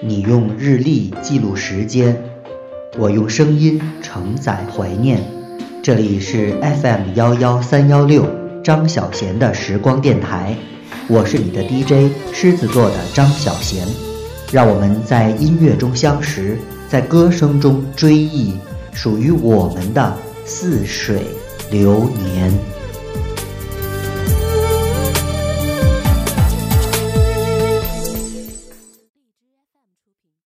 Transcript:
你用日历记录时间，我用声音承载怀念。这里是 FM 幺幺三幺六张小贤的时光电台，我是你的 DJ 狮子座的张小贤。让我们在音乐中相识，在歌声中追忆属于我们的似水流年。